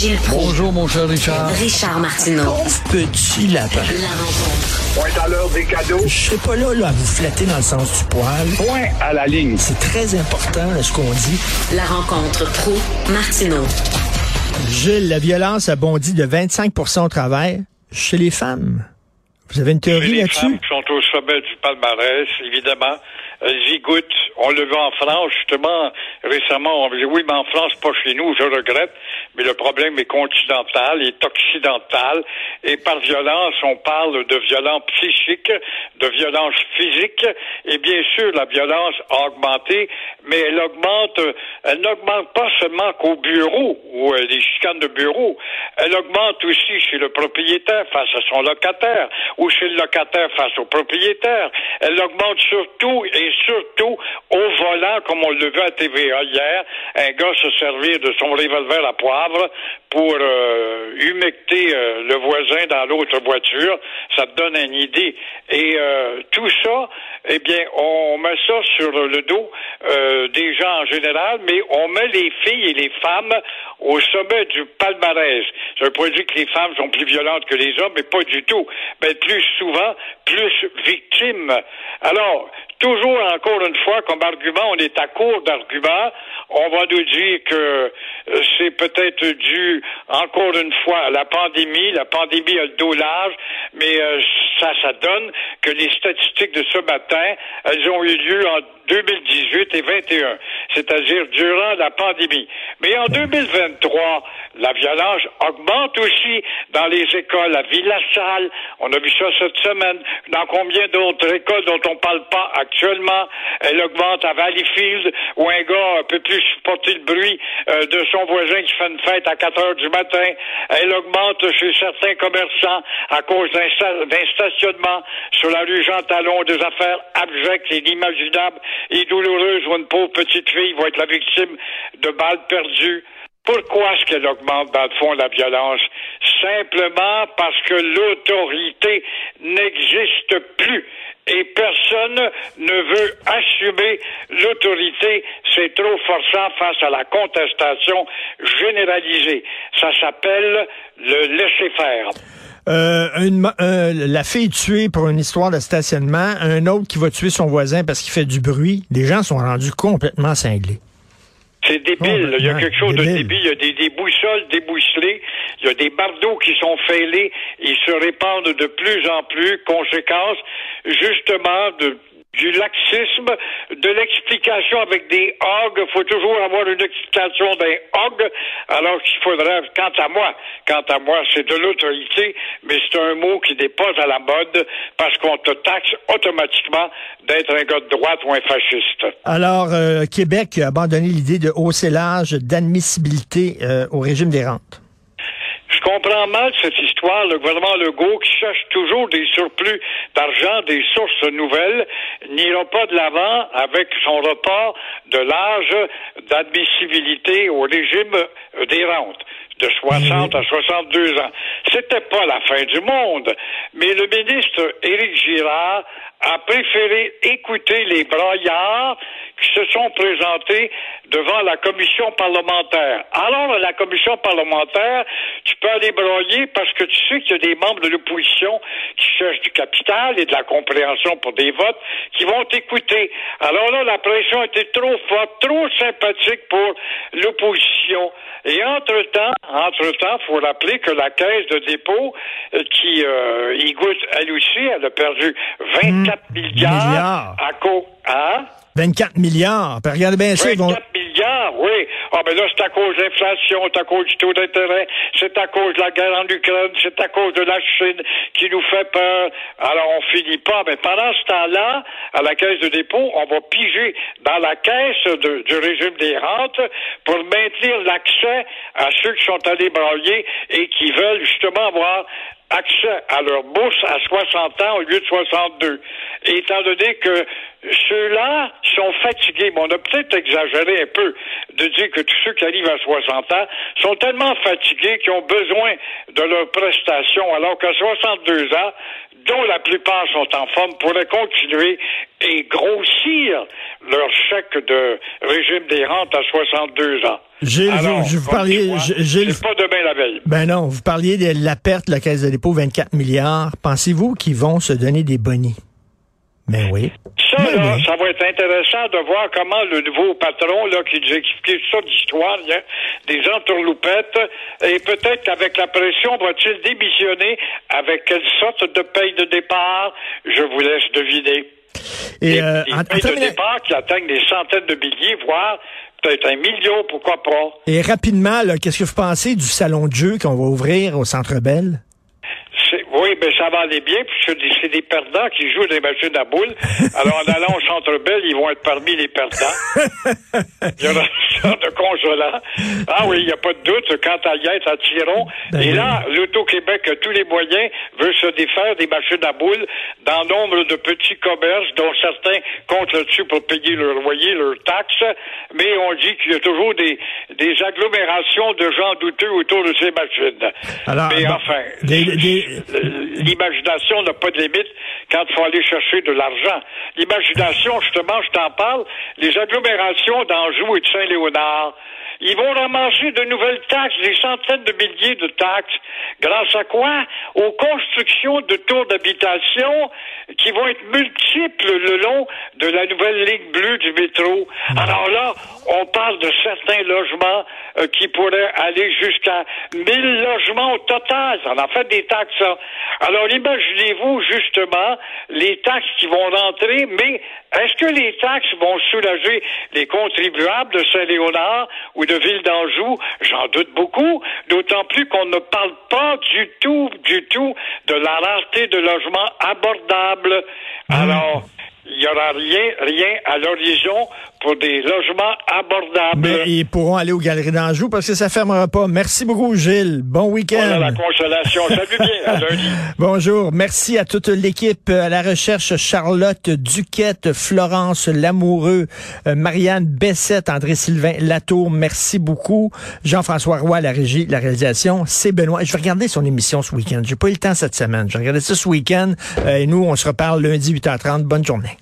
Gilles Proulx. Bonjour, mon cher Richard. Richard Martineau. Petit lapin. La rencontre. Point à l'heure des cadeaux. Je serai pas là, là à vous flatter dans le sens du poil. Point à la ligne. C'est très important ce qu'on dit. La rencontre pro martineau Gilles, la violence a bondi de 25% au travail chez les femmes. Vous avez une théorie les là-dessus? femmes qui sont au sommet du palmarès, évidemment. Elles y goûtent. On le voit en France, justement, récemment, on me dit, oui, mais en France, pas chez nous, je regrette, mais le problème est continental, est occidental, et par violence, on parle de violence psychique, de violence physique, et bien sûr, la violence a augmenté, mais elle augmente, elle n'augmente pas seulement qu'au bureau, ou euh, les chicanes de bureau, elle augmente aussi chez le propriétaire face à son locataire, ou chez le locataire face au propriétaire. Elle augmente surtout et surtout au volant, comme on le vu à TVA hier, un gars se servir de son revolver à pour euh, humecter euh, le voisin dans l'autre voiture. Ça te donne une idée. Et euh, tout ça, eh bien, on met ça sur le dos des gens en général, mais on met les filles et les femmes au sommet du palmarès. Ça veut pas dire que les femmes sont plus violentes que les hommes, mais pas du tout. Mais plus souvent, plus victimes. Alors, toujours encore une fois, comme argument, on est à court d'arguments. On va nous dire que euh, c'est peut-être dû, encore une fois, à la pandémie. La pandémie a le dos large, mais euh, ça, ça donne que les statistiques de ce matin, elles ont eu lieu en 2018 et 21, c'est-à-dire durant la pandémie. Mais en 2023, la violence augmente aussi dans les écoles à Villa-Salle. On a vu ça cette semaine. Dans combien d'autres écoles dont on parle pas actuellement? Elle augmente à Valleyfield, où un gars peut plus supporter le bruit euh, de son voisin qui fait une fête à 4 heures du matin. Elle augmente chez certains commerçants à cause d'un stationnement sur la rue Jean Talon, des affaires abjectes et inimaginables et douloureuses où une pauvre petite fille va être la victime de balles perdues. Pourquoi est-ce qu'elle augmente, dans le fond, la violence? Simplement parce que l'autorité n'existe plus. Et personne ne veut assumer l'autorité. C'est trop forçant face à la contestation généralisée. Ça s'appelle le laisser-faire. Euh, une euh, la fille tuée pour une histoire de stationnement, un autre qui va tuer son voisin parce qu'il fait du bruit. Les gens sont rendus complètement cinglés. C'est débile. Il y a quelque chose de débile. débile. Il y a des, des boussoles débousselées. Il y a des bardeaux qui sont fêlés. Ils se répandent de plus en plus. Conséquence, justement, de du laxisme, de l'explication avec des hogs. Il faut toujours avoir une explication d'un hog, alors qu'il faudrait, quant à moi, quant à moi, c'est de l'autorité, mais c'est un mot qui n'est pas à la mode parce qu'on te taxe automatiquement d'être un gars de droite ou un fasciste. Alors, euh, Québec a abandonné l'idée de hausser l'âge d'admissibilité euh, au régime des rentes. Je comprends mal cette histoire. Le gouvernement Legault, qui cherche toujours des surplus d'argent, des sources nouvelles, n'ira pas de l'avant avec son report de l'âge d'admissibilité au régime des rentes de 60 à 62 ans. C'était pas la fin du monde, mais le ministre Éric Girard a préféré écouter les braillards qui se sont présentés devant la commission parlementaire. Alors, la commission parlementaire, tu peux aller broyer parce que tu sais qu'il y a des membres de l'opposition qui cherchent du capital et de la compréhension pour des votes qui vont t'écouter. Alors là, la pression était trop forte, trop sympathique pour l'opposition. Et entre-temps, entre-temps, faut rappeler que la caisse de dépôt, euh, qui euh, y goûte elle aussi, elle a perdu 24 milliards, milliards. à cause... Hein? 24 milliards. Regardez bien ça, ils vont... 24 milliards, oui. Ah, ben là, c'est à cause de l'inflation, c'est à cause du taux d'intérêt, c'est à cause de la guerre en Ukraine, c'est à cause de la Chine qui nous fait peur. Alors, on finit pas. Mais pendant ce temps-là, à la caisse de dépôt, on va piger dans la caisse de- du régime des rentes pour maintenir l'accès à ceux qui sont allés brailler et qui veulent justement avoir accès à leur bourse à 60 ans au lieu de 62. Et étant donné que ceux-là sont fatigués, mais on a peut-être exagéré un peu de dire que tous ceux qui arrivent à 60 ans sont tellement fatigués qu'ils ont besoin de leurs prestations, alors qu'à 62 ans, dont la plupart sont en forme, pourraient continuer et grossir leur chèque de régime des rentes à 62 ans. Gilles, Alors, vous, je vous parliez, Gilles, pas demain la veille. ben non, vous parliez de la perte de la Caisse de dépôt, 24 milliards. Pensez-vous qu'ils vont se donner des bonnies? Ben oui. Ça, Ben là, oui. ça va être intéressant de voir comment le nouveau patron, là, qui nous explique ça d'histoire, des entourloupettes, et peut-être qu'avec la pression, va-t-il démissionner avec quelle sorte de paye de départ? Je vous laisse deviner. Et, des, euh, des en- en de départ qui atteignent des centaines de milliers, voire et rapidement, qu'est-ce que vous pensez du salon de jeu qu'on va ouvrir au Centre Bell? Oui, mais ça va aller bien, puisque c'est des perdants qui jouent des machines à boules. Alors, en allant au Centre Bell, ils vont être parmi les perdants. Il y aura ça de consolant. Ah oui, il n'y a pas de doute. Quant à y être, attirons. Ben Et oui. là, l'Auto-Québec a tous les moyens, veut se défaire des machines à boules dans nombre de petits commerces, dont certains comptent là-dessus pour payer leur loyer, leurs taxes. Mais on dit qu'il y a toujours des, des agglomérations de gens douteux autour de ces machines. Alors, Mais enfin, des- des- l'imagination n'a pas de limite quand il faut aller chercher de l'argent. L'imagination, justement, je t'en parle, les agglomérations d'Anjou et de Saint-Léonard, ils vont ramasser de nouvelles taxes, des centaines de milliers de taxes. Grâce à quoi? Aux constructions de tours d'habitation qui vont être multiples le long de la nouvelle ligne bleue du métro. Alors là, on parle de certains logements euh, qui pourraient aller jusqu'à 1000 logements au total. Ça en fait des taxes. Alors imaginez-vous justement les taxes qui vont rentrer, mais est-ce que les taxes vont soulager les contribuables de Saint-Léonard ou de Ville d'Anjou? J'en doute beaucoup, d'autant plus qu'on ne parle pas du tout, du tout de la rareté de logements abordables. Alors, il n'y aura rien, rien à l'horizon pour des logements abordables. Mais ils pourront aller aux Galeries d'Anjou parce que ça fermera pas. Merci beaucoup, Gilles. Bon week-end. Voilà la consolation. Salut bien, à lundi. Bonjour. Merci à toute l'équipe à la recherche Charlotte Duquette, Florence Lamoureux, euh, Marianne Bessette, André-Sylvain Latour. Merci beaucoup. Jean-François Roy, à la régie, la réalisation. C'est Benoît. Je vais regarder son émission ce week-end. J'ai pas eu le temps cette semaine. Je vais regarder ça ce week-end. Euh, et nous, on se reparle lundi 8h30. Bonne journée.